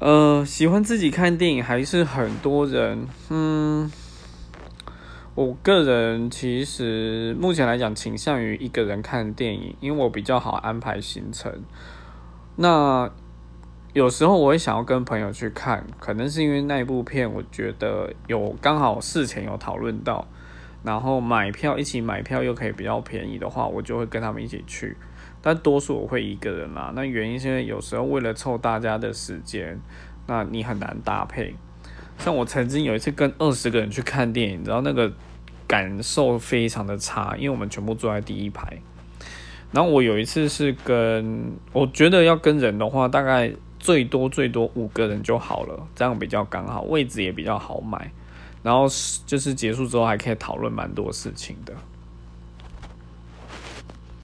呃，喜欢自己看电影还是很多人，嗯，我个人其实目前来讲倾向于一个人看电影，因为我比较好安排行程。那有时候我会想要跟朋友去看，可能是因为那一部片我觉得有刚好事前有讨论到，然后买票一起买票又可以比较便宜的话，我就会跟他们一起去。但多数我会一个人啦，那原因是因为有时候为了凑大家的时间，那你很难搭配。像我曾经有一次跟二十个人去看电影，然后那个感受非常的差，因为我们全部坐在第一排。然后我有一次是跟，我觉得要跟人的话，大概最多最多五个人就好了，这样比较刚好，位置也比较好买。然后是就是结束之后还可以讨论蛮多事情的。